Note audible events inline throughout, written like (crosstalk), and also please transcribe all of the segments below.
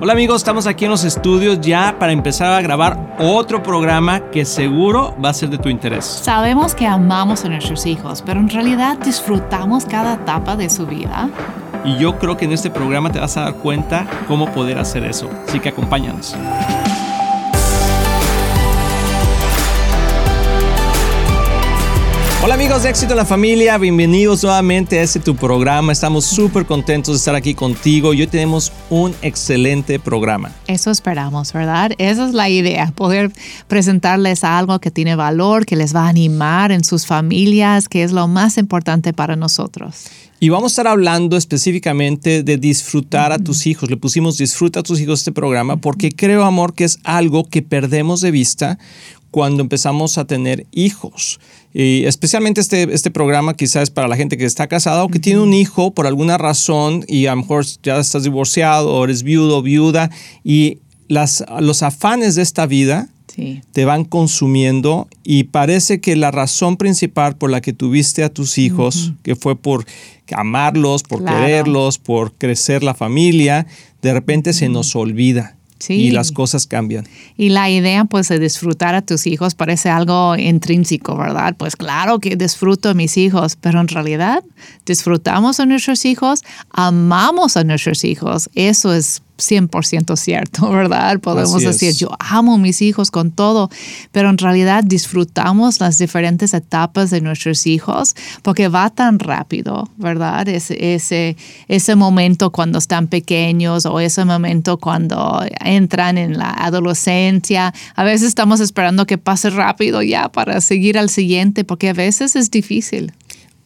Hola amigos, estamos aquí en los estudios ya para empezar a grabar otro programa que seguro va a ser de tu interés. Sabemos que amamos a nuestros hijos, pero en realidad disfrutamos cada etapa de su vida. Y yo creo que en este programa te vas a dar cuenta cómo poder hacer eso. Así que acompáñanos. Hola amigos de Éxito en la Familia, bienvenidos nuevamente a este tu programa. Estamos súper contentos de estar aquí contigo y hoy tenemos un excelente programa. Eso esperamos, ¿verdad? Esa es la idea, poder presentarles algo que tiene valor, que les va a animar en sus familias, que es lo más importante para nosotros. Y vamos a estar hablando específicamente de disfrutar a tus hijos. Le pusimos disfruta a tus hijos este programa porque creo, amor, que es algo que perdemos de vista cuando empezamos a tener hijos. Y especialmente este, este programa quizás es para la gente que está casada o que tiene un hijo por alguna razón y a lo mejor ya estás divorciado o eres viudo o viuda y las, los afanes de esta vida te van consumiendo y parece que la razón principal por la que tuviste a tus hijos, que fue por amarlos, por quererlos, por crecer la familia, de repente se nos olvida. Y las cosas cambian. Y la idea, pues, de disfrutar a tus hijos parece algo intrínseco, ¿verdad? Pues claro que disfruto a mis hijos, pero en realidad disfrutamos a nuestros hijos, amamos a nuestros hijos. Eso es 100% cierto, (laughs) ¿verdad? Podemos decir, yo amo a mis hijos con todo, pero en realidad disfrutamos las diferentes etapas de nuestros hijos porque va tan rápido, ¿verdad? Ese, ese, ese momento cuando están pequeños o ese momento cuando entran en la adolescencia. A veces estamos esperando que pase rápido ya para seguir al siguiente porque a veces es difícil.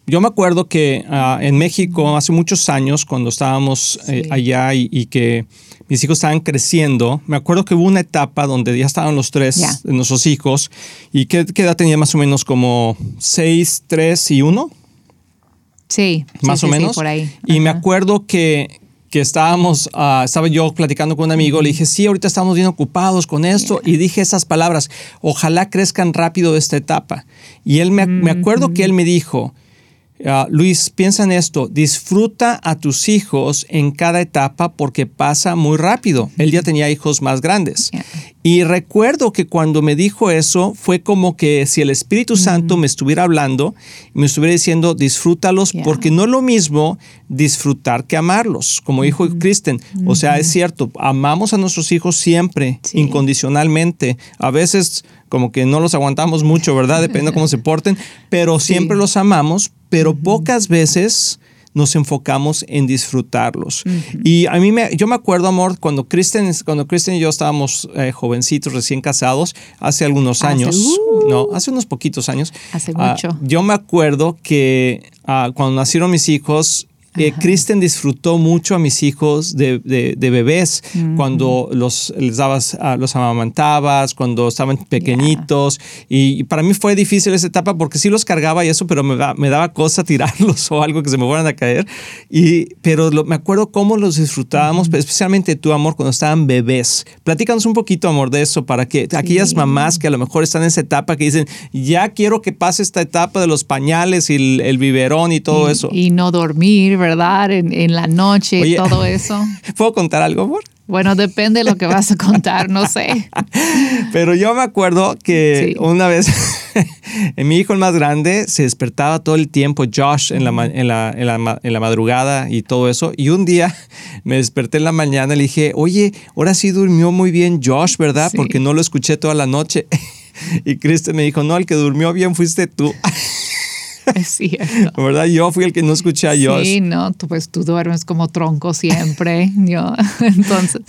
Yo me acuerdo que ah, en México hace muchos años, cuando estábamos eh, allá y, que mis hijos estaban creciendo, me acuerdo que hubo una etapa donde ya estaban los tres de nuestros hijos. ¿Y qué, edad tenía más o menos? ¿Como seis, tres y uno? Sí. Más o menos. por ahí. Y me acuerdo que, que estábamos, ah, estaba yo platicando con un amigo, le dije, sí, ahorita estamos bien ocupados con esto, y dije esas palabras, ojalá crezcan rápido esta etapa. Y él me, me acuerdo que él me dijo, Ah, Luis, piensa en esto, disfruta a tus hijos en cada etapa porque pasa muy rápido. Él ya tenía hijos más grandes. Y recuerdo que cuando me dijo eso fue como que si el Espíritu Santo me estuviera hablando, me estuviera diciendo, disfrútalos porque no es lo mismo disfrutar que amarlos, como dijo Kristen. O sea, es cierto, amamos a nuestros hijos siempre, incondicionalmente. A veces como que no los aguantamos mucho, ¿verdad? Depende de cómo se porten, pero siempre los amamos, pero pocas veces nos enfocamos en disfrutarlos. Y a mí me, yo me acuerdo, amor, cuando Kristen, cuando Kristen y yo estábamos eh, jovencitos, recién casados, hace algunos años, uh. no, hace unos poquitos años. Hace mucho. Ah, yo me acuerdo que ah, cuando nacieron mis hijos, eh, Kristen disfrutó mucho a mis hijos de, bebés cuando los, les dabas, ah, los amamantabas, cuando estaban pequeñitos. Y, para mí fue difícil esa etapa porque sí los cargaba y eso, pero me, me daba cosa (laughs) tirarlos o algo que se me fueran a caer. Y, pero me acuerdo cómo los disfrutábamos, especialmente tu amor, cuando estaban bebés. Platícanos un poquito, amor, de eso para que aquellas mamás que a lo mejor están en esa etapa que dicen, ya quiero que pase esta etapa de los pañales y el, biberón y todo eso. Y no dormir, ¿verdad? ¿Verdad? En, la noche, y todo eso. (laughs) ¿Puedo contar algo, amor? Bueno, depende de lo que vas a contar, no sé. (laughs) Pero yo me acuerdo que una vez (laughs) mi hijo el más grande se despertaba todo el tiempo, Josh, en la, en, la, en, la, madrugada y todo eso. Y un día me desperté en la mañana y le dije, oye, ahora sí durmió muy bien Josh, ¿verdad? Porque no lo escuché toda la noche. Y Kristen me dijo, no, el que durmió bien fuiste tú. (laughs) Es cierto. ¿Verdad? Yo fui el que no escuché a Josh. Sí, no, tú, pues tú duermes como tronco siempre. (laughs) yo, entonces,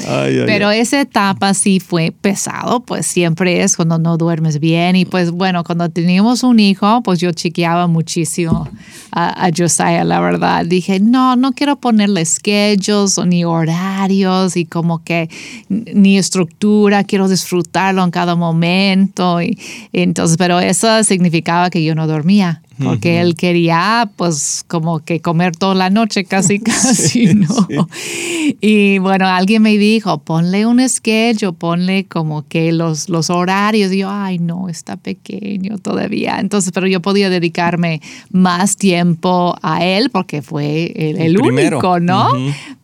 pero esa etapa sí fue pesado, pues siempre es cuando no duermes bien. Y pues bueno, cuando teníamos un hijo, pues yo chequeaba muchísimo a, a Josiah, la verdad. Dije, no, no quiero ponerle schedules ni horarios y como que ni estructura, quiero disfrutarlo en cada momento. Y, entonces, pero eso significaba que yo no dormía porque él quería pues como que comer toda la noche casi (laughs) (laughs) casi, ¿no? Y bueno, alguien me dijo, ponle un schedule, ponle como que los, los horarios. Y yo, ay, no, está pequeño todavía. Entonces, pero yo podía dedicarme más tiempo a él porque fue el, único, ¿no?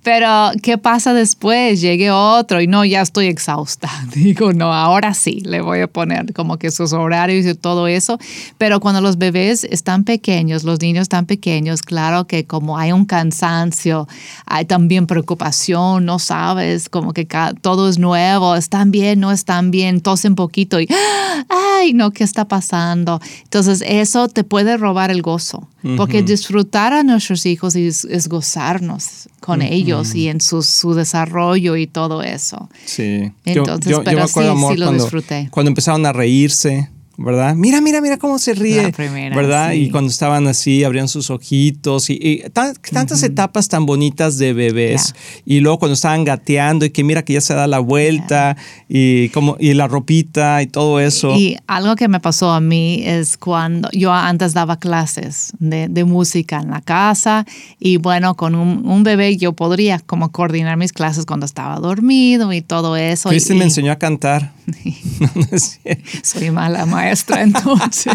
Pero, ¿qué pasa después? Llegue otro y no, ya estoy exhausta. (laughs) Digo, no, ahora sí, le voy a poner como que sus horarios y todo eso. Pero cuando los bebés están pequeños, los niños están pequeños, claro que como hay un cansancio, hay también preocupación, no sabes, como que todo es nuevo, están bien, no están bien, tosen poquito y, (gasps) ay, no, ¿qué está pasando? Entonces, eso te puede robar el gozo, porque disfrutar a nuestros hijos es, gozarnos con ellos y en su, su, desarrollo y todo eso. Sí. Entonces, pero sí, sí lo disfruté. Cuando empezaron a reírse, ¿verdad? Mira, mira, mira cómo se ríe, ¿verdad? Y cuando estaban así, abrían sus ojitos y, tantas etapas tan bonitas de bebés. Y luego cuando estaban gateando y que mira que ya se da la vuelta y como y la ropita y todo eso. Y algo que me pasó a mí es cuando yo antes daba clases de, música en la casa y bueno, con un, bebé yo podría como coordinar mis clases cuando estaba dormido y todo eso. Cristian me enseñó a cantar. (laughs) (laughs) Soy mala maestra (laughs) entonces.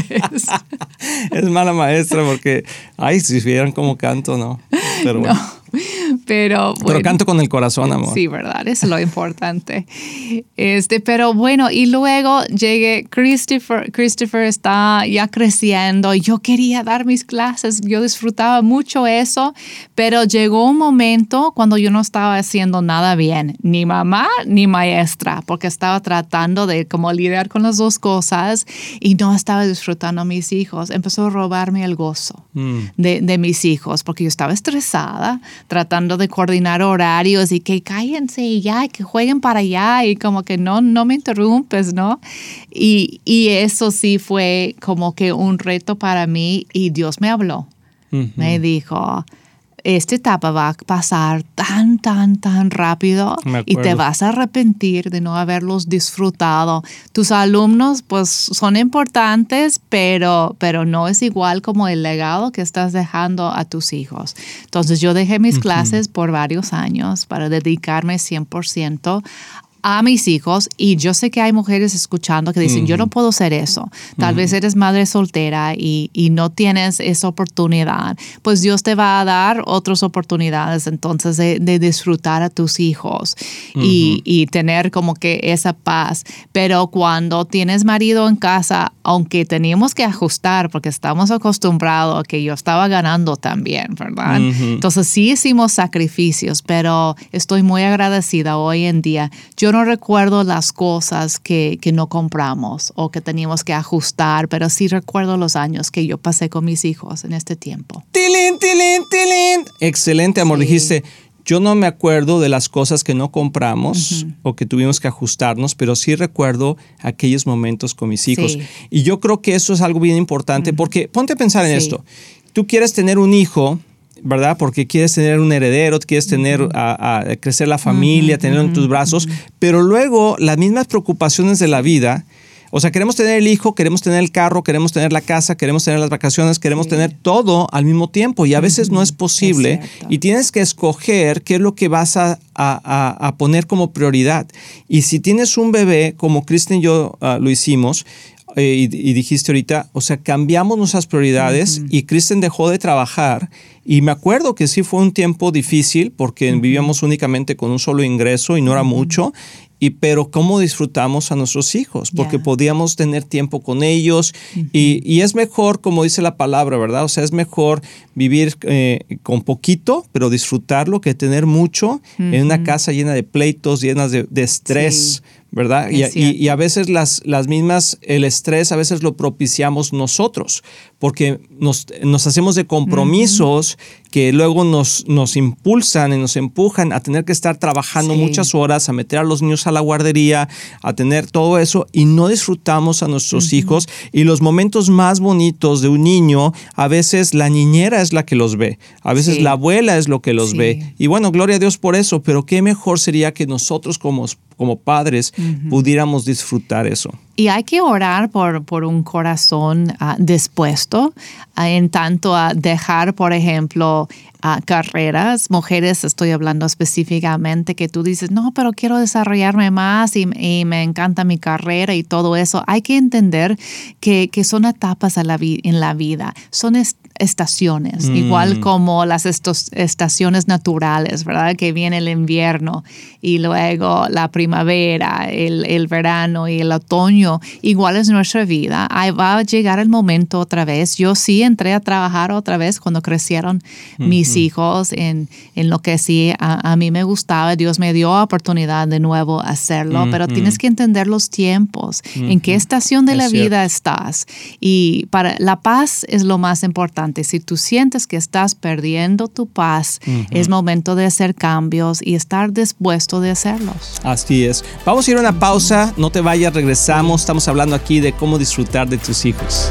es mala maestra porque, ay, si vieran cómo canto, ¿no? Pero bueno. Pero, pero canto con el corazón, amor. Sí, verdad, es lo importante. Este, pero bueno, y luego llegué, Christopher, Christopher está ya creciendo, yo quería dar mis clases, yo disfrutaba mucho eso, pero llegó un momento cuando yo no estaba haciendo nada bien, ni mamá ni maestra, porque estaba tratando de como lidiar con las dos cosas y no estaba disfrutando a mis hijos. Empezó a robarme el gozo mm. de, de mis hijos, porque yo estaba estresada, tratando de coordinar horarios y que cállense ya, que jueguen para allá y como que no, no me interrumpes, ¿no? Y, y eso sí fue como que un reto para mí y Dios me habló. Me dijo, esta etapa va a pasar tan, tan, tan rápido y te vas a arrepentir de no haberlos disfrutado. Tus alumnos pues son importantes, pero, pero no es igual como el legado que estás dejando a tus hijos. Entonces yo dejé mis clases por varios años para dedicarme 100% a mis hijos y yo sé que hay mujeres escuchando que dicen, yo no puedo hacer eso. Tal vez eres madre soltera y, no tienes esa oportunidad. Pues Dios te va a dar otras oportunidades entonces de, disfrutar a tus hijos y, y, tener como que esa paz. Pero cuando tienes marido en casa, aunque teníamos que ajustar porque estamos acostumbrados a que yo estaba ganando también, ¿verdad? Entonces sí hicimos sacrificios, pero estoy muy agradecida hoy en día. Yo no recuerdo las cosas que, que, no compramos o que teníamos que ajustar, pero sí recuerdo los años que yo pasé con mis hijos en este tiempo. ¡Tilín, tilín, tilín! Excelente, amor. Dijiste, yo no me acuerdo de las cosas que no compramos o que tuvimos que ajustarnos, pero sí recuerdo aquellos momentos con mis hijos. Y yo creo que eso es algo bien importante porque ponte a pensar en esto. Tú quieres tener un hijo ¿verdad? Porque quieres tener un heredero, quieres tener, a, crecer la familia, tenerlo en tus brazos, pero luego las mismas preocupaciones de la vida, o sea, queremos tener el hijo, queremos tener el carro, queremos tener la casa, queremos tener las vacaciones, queremos tener todo al mismo tiempo y a veces no es posible y tienes que escoger qué es lo que vas a, poner como prioridad. Y si tienes un bebé, como Kristen y yo ah, lo hicimos, eh, y, dijiste ahorita, o sea, cambiamos nuestras prioridades y Kristen dejó de trabajar y me acuerdo que sí fue un tiempo difícil porque vivíamos únicamente con un solo ingreso y no era mucho y pero cómo disfrutamos a nuestros hijos, porque podíamos tener tiempo con ellos y, y, es mejor, como dice la palabra, ¿verdad? O sea, es mejor vivir eh, con poquito, pero disfrutarlo, que tener mucho en una casa llena de pleitos, llenas de, estrés. ¿verdad? Y, y, a veces las, las mismas, el estrés a veces lo propiciamos nosotros, porque nos, nos hacemos de compromisos que luego nos, nos impulsan y nos empujan a tener que estar trabajando muchas horas, a meter a los niños a la guardería, a tener todo eso y no disfrutamos a nuestros hijos. Y los momentos más bonitos de un niño, a veces la niñera es la que los ve, a veces la abuela es lo que los ve. Y bueno, gloria a Dios por eso, pero qué mejor sería que nosotros como, como padres pudiéramos disfrutar eso. Y hay que orar por, por un corazón uh, dispuesto uh, en tanto a dejar, por ejemplo, carreras, mujeres, estoy hablando específicamente, que tú dices, no, pero quiero desarrollarme más y, me encanta mi carrera y todo eso. Hay que entender que, son etapas la en la vida, son estaciones, mm. igual como las estaciones naturales, ¿verdad? Que viene el invierno y luego la primavera, el, verano y el otoño, igual es nuestra vida. Ahí va a llegar el momento otra vez. Yo sí entré a trabajar otra vez cuando crecieron mis hijos en, en, lo que sí a, mí me gustaba. Dios me dio oportunidad de nuevo hacerlo, pero tienes que entender los tiempos, en qué estación de la vida estás. Y para la paz es lo más importante si tú sientes que estás perdiendo tu paz, es momento de hacer cambios y estar dispuesto de hacerlos. Así es. Vamos a ir a una pausa, no te vayas, regresamos. Estamos hablando aquí de cómo disfrutar de tus hijos.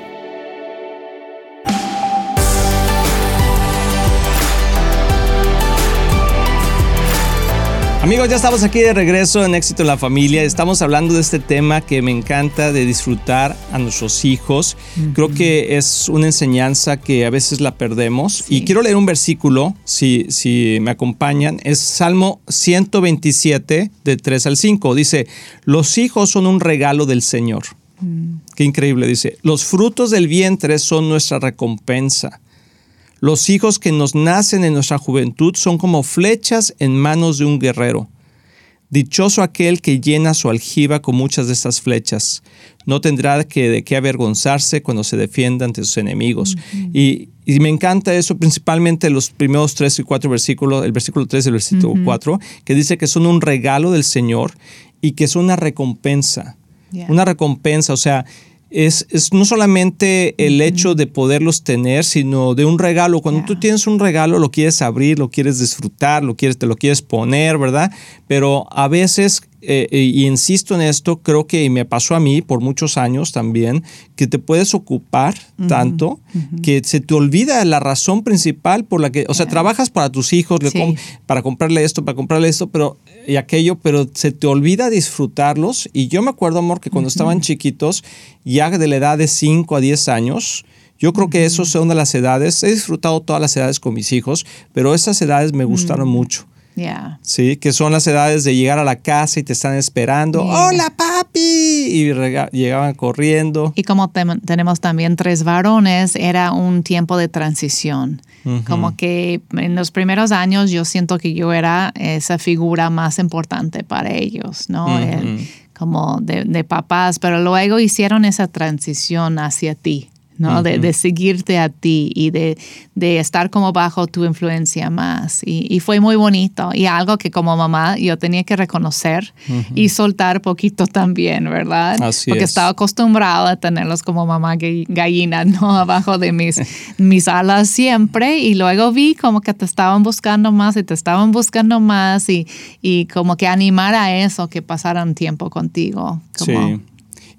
Amigos, ya estamos aquí de regreso en Éxito en la Familia. Estamos hablando de este tema que me encanta de disfrutar a nuestros hijos. Creo que es una enseñanza que a veces la perdemos. Y quiero leer un versículo, si, si me acompañan. Es Salmo 127, de 3 al 5. Dice, los hijos son un regalo del Señor. Mm. Qué increíble, dice. Los frutos del vientre son nuestra recompensa. Los hijos que nos nacen en nuestra juventud son como flechas en manos de un guerrero. Dichoso aquel que llena su aljiba con muchas de estas flechas. No tendrá que, de qué avergonzarse cuando se defienda ante sus enemigos. y, me encanta eso, principalmente los primeros tres y cuatro versículos, el versículo 3 y el versículo 4, que dice que son un regalo del Señor y que son una recompensa. Una recompensa, o sea, es, no solamente el hecho de poderlos tener, sino de un regalo. Cuando tú tienes un regalo, lo quieres abrir, lo quieres disfrutar, lo quieres, te lo quieres poner, ¿verdad? Pero a veces eh, eh, y insisto en esto, creo que me pasó a mí por muchos años también, que te puedes ocupar tanto que se te olvida la razón principal por la que, o sea, trabajas para tus hijos, para comprarle esto, para comprarle esto, pero y aquello, pero se te olvida disfrutarlos. Y yo me acuerdo, amor, que cuando estaban chiquitos, ya de la edad de 5 a 10 años, yo creo que esos son de las edades, he disfrutado todas las edades con mis hijos, pero esas edades me gustaron mucho. Sí, que son las edades de llegar a la casa y te están esperando. ¡Hola, papi! Y llegaban corriendo. Y como tenemos también tres varones, era un tiempo de transición. Como que en los primeros años yo siento que yo era esa figura más importante para ellos, ¿no? como de, de papás, pero luego hicieron esa transición hacia ti. ¿No? de, seguirte a ti y de, de, estar como bajo tu influencia más. Y, fue muy bonito y algo que como mamá yo tenía que reconocer y soltar poquito también, ¿verdad? Porque estaba acostumbrada a tenerlos como mamá gallina, (laughs) ¿no? Abajo de mis, (laughs) mis alas siempre y luego vi como que te estaban buscando más y te estaban buscando más y, y como que animar a eso, que pasaran tiempo contigo. sí.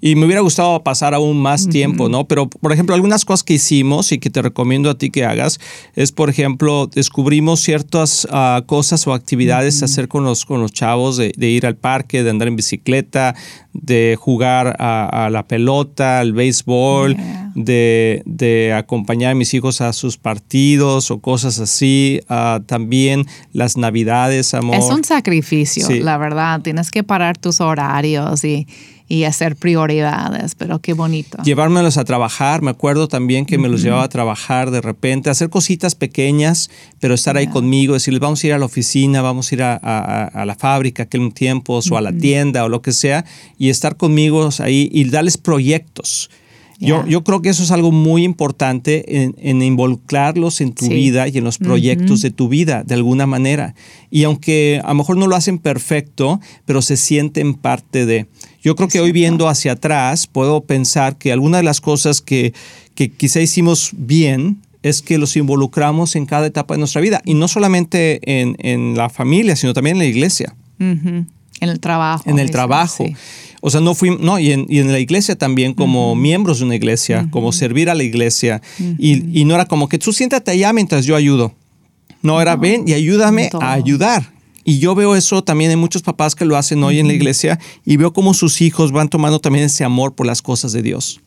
Y me hubiera gustado pasar aún más tiempo, ¿no? Pero, por ejemplo, algunas cosas que hicimos y que te recomiendo a ti que hagas es, por ejemplo, descubrimos ciertas ah, cosas o actividades a hacer con los, con los chavos, de, ir al parque, de andar en bicicleta, de jugar a, la pelota, al béisbol, de, acompañar a mis hijos a sus partidos o cosas así. Ah, también las navidades, amor. Es un sacrificio, la verdad. Tienes que parar tus horarios y y hacer prioridades, pero qué bonito. Llevármelos a trabajar, me acuerdo también que me los llevaba a trabajar de repente, hacer cositas pequeñas, pero estar ahí conmigo, decirles, vamos a ir a la oficina, vamos a ir a, la fábrica aquel tiempo, o a la tienda o lo que sea, y estar conmigo ahí y darles proyectos. Yo, yo, creo que eso es algo muy importante en, involucrarlos en tu vida y en los proyectos de tu vida, de alguna manera. Y aunque a lo mejor no lo hacen perfecto, pero se sienten parte de. Yo creo que hoy viendo hacia atrás, puedo pensar que algunas de las cosas que, que quizá hicimos bien es que los involucramos en cada etapa de nuestra vida. Y no solamente en, en la familia, sino también en la iglesia. En el trabajo. En el trabajo. O sea, no fui, no, y en, y en la iglesia también, como miembros de una iglesia, como servir a la iglesia. y, y, no era como que tú siéntate allá mientras yo ayudo. No, era ven y ayúdame a ayudar. Y yo veo eso también en muchos papás que lo hacen hoy en la iglesia y veo cómo sus hijos van tomando también ese amor por las cosas de Dios.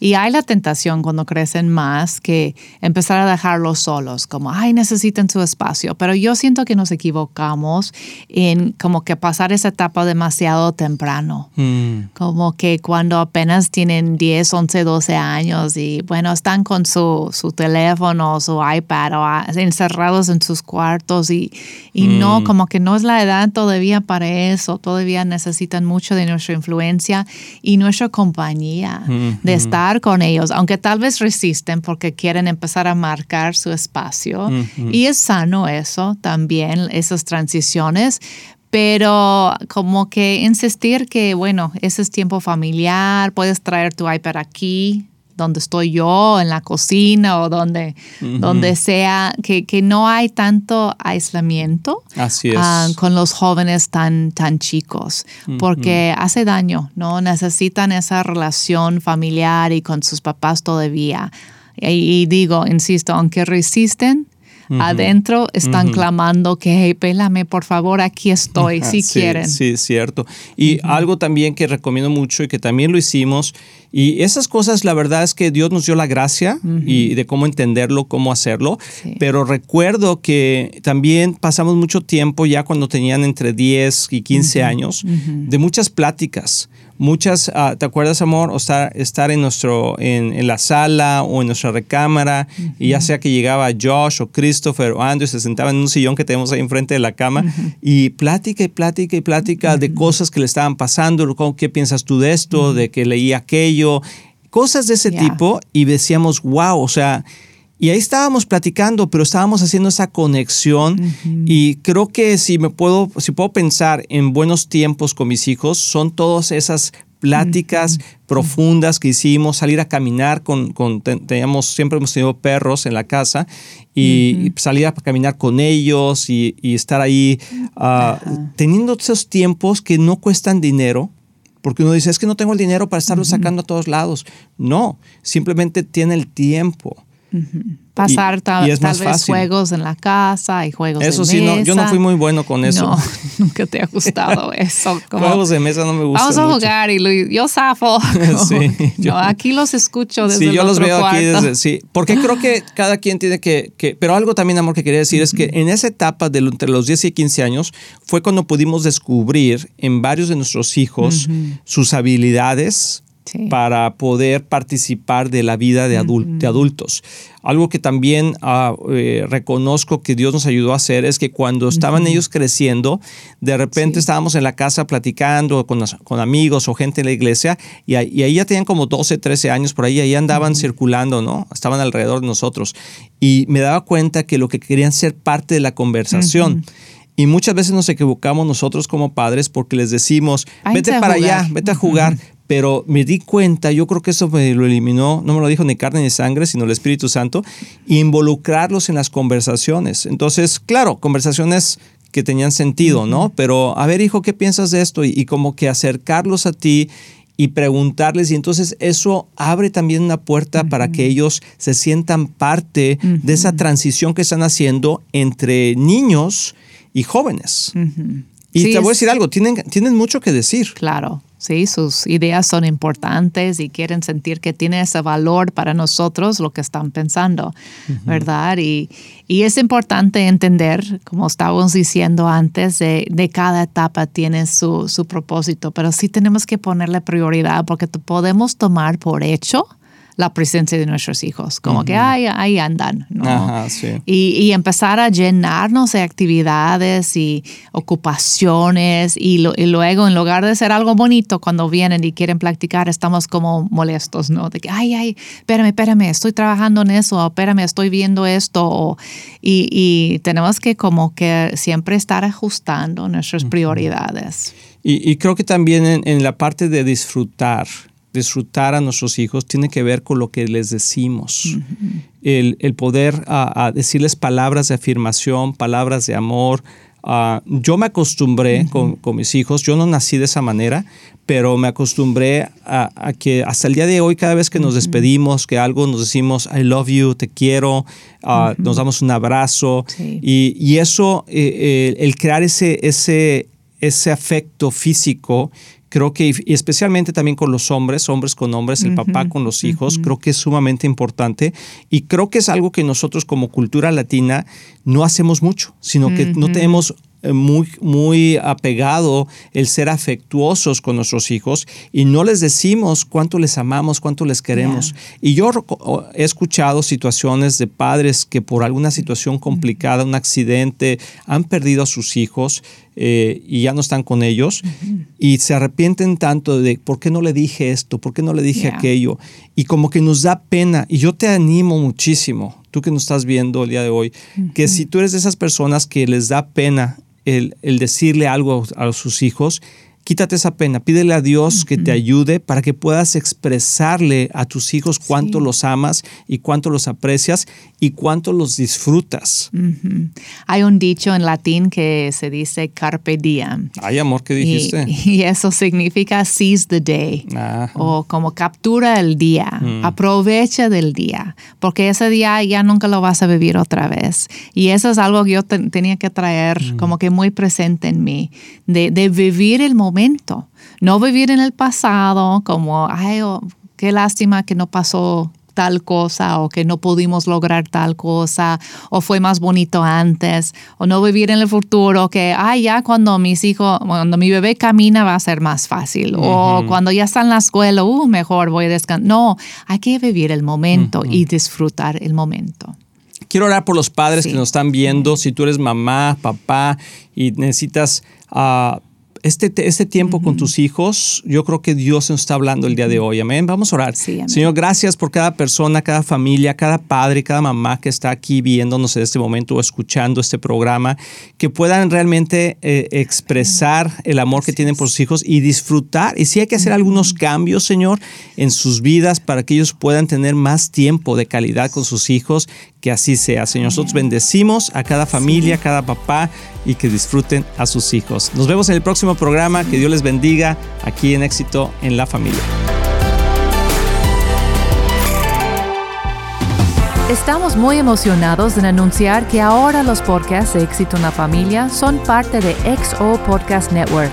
Y hay la tentación cuando crecen más que empezar a dejarlos solos, como, ay, necesitan su espacio. Pero yo siento que nos equivocamos en como que pasar esa etapa demasiado temprano. Mm. Como que cuando apenas tienen 10, 11, 12 años y bueno, están con su, su teléfono, su iPad o encerrados en sus cuartos y, y no Mm. como que no es la edad todavía para eso, todavía necesitan mucho de nuestra influencia y nuestra compañía, de estar con ellos, aunque tal vez resisten porque quieren empezar a marcar su espacio. Y es sano eso también, esas transiciones, pero como que insistir que, bueno, ese es tiempo familiar, puedes traer tu iPad aquí, donde estoy yo, en la cocina o donde, donde sea, que, no hay tanto aislamiento ah, con los jóvenes tan, tan chicos, porque hace daño, ¿no? Necesitan esa relación familiar y con sus papás todavía. y digo, insisto, aunque resisten, adentro están clamando que, hey, pélame, por favor, aquí estoy, si quieren. Sí, cierto. Y algo también que recomiendo mucho y que también lo hicimos, y esas cosas, la verdad es que Dios nos dio la gracia y de cómo entenderlo, cómo hacerlo, pero recuerdo que también pasamos mucho tiempo ya cuando tenían entre 10 y 15 años de muchas pláticas muchas, ah, ¿te acuerdas, amor? O estar, estar en, nuestro, en, la sala o en nuestra recámara, y ya sea que llegaba Josh o Christopher o Andrew, se sentaban en un sillón que tenemos ahí enfrente de la cama, y plática y plática y plática de cosas que le estaban pasando, ¿qué piensas tú de esto? De que leí aquello, cosas de ese tipo, y decíamos, wow, o sea, y ahí estábamos platicando, pero estábamos haciendo esa conexión y creo que si me puedo, si puedo pensar en buenos tiempos con mis hijos, son todas esas pláticas profundas que hicimos, salir a caminar con, con teníamos, siempre hemos tenido perros en la casa y, salir a caminar con ellos y, estar ahí ah, teniendo esos tiempos que no cuestan dinero, porque uno dice, es que no tengo el dinero para estarlo sacando a todos lados. No, simplemente tiene el tiempo. Pasar tal, vez juegos en la casa y juegos eso de sí, mesa. Eso sí, yo no fui muy bueno con eso. No, (laughs) nunca te ha gustado (laughs) eso. juegos de mesa no me gustan Vamos a jugar y yo zafo. (laughs) sí, no, aquí los escucho desde Sí, yo los veo aquí desde, sí. Porque creo que cada quien tiene que, que pero algo también, amor, que quería decir es que en esa etapa de entre los 10 y 15 años fue cuando pudimos descubrir en varios de nuestros hijos sus habilidades para poder participar de la vida de, adultos. Algo que también ah, eh, reconozco que Dios nos ayudó a hacer es que cuando estaban ellos creciendo, de repente estábamos en la casa platicando con, con, amigos o gente en la iglesia y, ahí ya tenían como 12, 13 años por ahí, ahí andaban circulando, ¿no? Estaban alrededor de nosotros. Y me daba cuenta que lo que querían ser parte de la conversación. Y muchas veces nos equivocamos nosotros como padres porque les decimos, vete para allá, vete a jugar, pero me di cuenta, yo creo que eso me lo eliminó, no me lo dijo ni carne ni sangre, sino el Espíritu Santo, involucrarlos en las conversaciones. Entonces, claro, conversaciones que tenían sentido, ¿no? Pero, a ver, hijo, ¿qué piensas de esto? Y, como que acercarlos a ti y preguntarles, y entonces eso abre también una puerta para que ellos se sientan parte de esa transición que están haciendo entre niños y jóvenes. Y te voy a decir algo, tienen, tienen mucho que decir. Claro. ¿Sí? Sus ideas son importantes y quieren sentir que tiene ese valor para nosotros lo que están pensando, ¿verdad? Y, es importante entender, como estábamos diciendo antes, de, de cada etapa tiene su, su, propósito, pero sí tenemos que ponerle prioridad porque podemos tomar por hecho la presencia de nuestros hijos, como que ahí, ahí andan, ¿no? y, empezar a llenarnos de actividades y ocupaciones y, luego en lugar de ser algo bonito cuando vienen y quieren practicar, estamos como molestos, ¿no? De que, ay, ay, espérame, espérame, estoy trabajando en eso, espérame, estoy viendo esto. y, tenemos que como que siempre estar ajustando nuestras prioridades. Y, creo que también en la parte de disfrutar, disfrutar a nuestros hijos tiene que ver con lo que les decimos. el, poder a, decirles palabras de afirmación, palabras de amor. Ah, yo me acostumbré con, mis hijos, yo no nací de esa manera, pero me acostumbré a, que hasta el día de hoy, cada vez que nos despedimos, que algo nos decimos, I love you, te quiero, ah, nos damos un abrazo. Y, eso, eh, el crear ese, ese, ese afecto físico creo que, y especialmente también con los hombres, hombres con hombres, el papá con los hijos, creo que es sumamente importante y creo que es algo que nosotros como cultura latina no hacemos mucho, sino que no tenemos eh, muy, muy apegado el ser afectuosos con nuestros hijos y no les decimos cuánto les amamos, cuánto les queremos. Y yo he escuchado situaciones de padres que por alguna situación complicada, un accidente, han perdido a sus hijos eh, y ya no están con ellos y se arrepienten tanto de por qué no le dije esto, por qué no le dije aquello y como que nos da pena y yo te animo muchísimo, tú que nos estás viendo el día de hoy, que si tú eres de esas personas que les da pena el, el decirle algo a sus hijos, quítate esa pena, pídele a Dios que te ayude para que puedas expresarle a tus hijos cuánto los amas y cuánto los aprecias y cuánto los disfrutas. Hay un dicho en latín que se dice carpe diem. Ay, amor, ¿qué dijiste? (laughs) Y, eso significa seize the day o como captura el día, mm. aprovecha del día, porque ese día ya nunca lo vas a vivir otra vez. Y eso es algo que yo tenía que traer mm. como que muy presente en mí, de, de vivir el momento no vivir en el pasado como, ay, oh, qué lástima que no pasó tal cosa o que no pudimos lograr tal cosa o fue más bonito antes o no vivir en el futuro que ay ya cuando mis hijos cuando mi bebé camina va a ser más fácil o cuando ya está en la escuela uh, mejor voy a descansar no hay que vivir el momento y disfrutar el momento. Quiero orar por los padres que nos están viendo. Si tú eres mamá papá y necesitas uh, este, este tiempo con tus hijos, yo creo que Dios nos está hablando el día de hoy. Amén. Vamos a orar. Señor, gracias por cada persona, cada familia, cada padre, cada mamá que está aquí viéndonos en este momento o escuchando este programa, que puedan realmente eh, expresar el amor que tienen por sus hijos y disfrutar. Y si hay que hacer algunos cambios, Señor, en sus vidas para que ellos puedan tener más tiempo de calidad con sus hijos, que así sea. Señor, nosotros bendecimos a cada familia, a cada papá y que disfruten a sus hijos. Nos vemos en el próximo programa. Que Dios les bendiga aquí en Éxito en la Familia. Estamos muy emocionados en anunciar que ahora los podcasts de Éxito en la Familia son parte de XO Podcast Network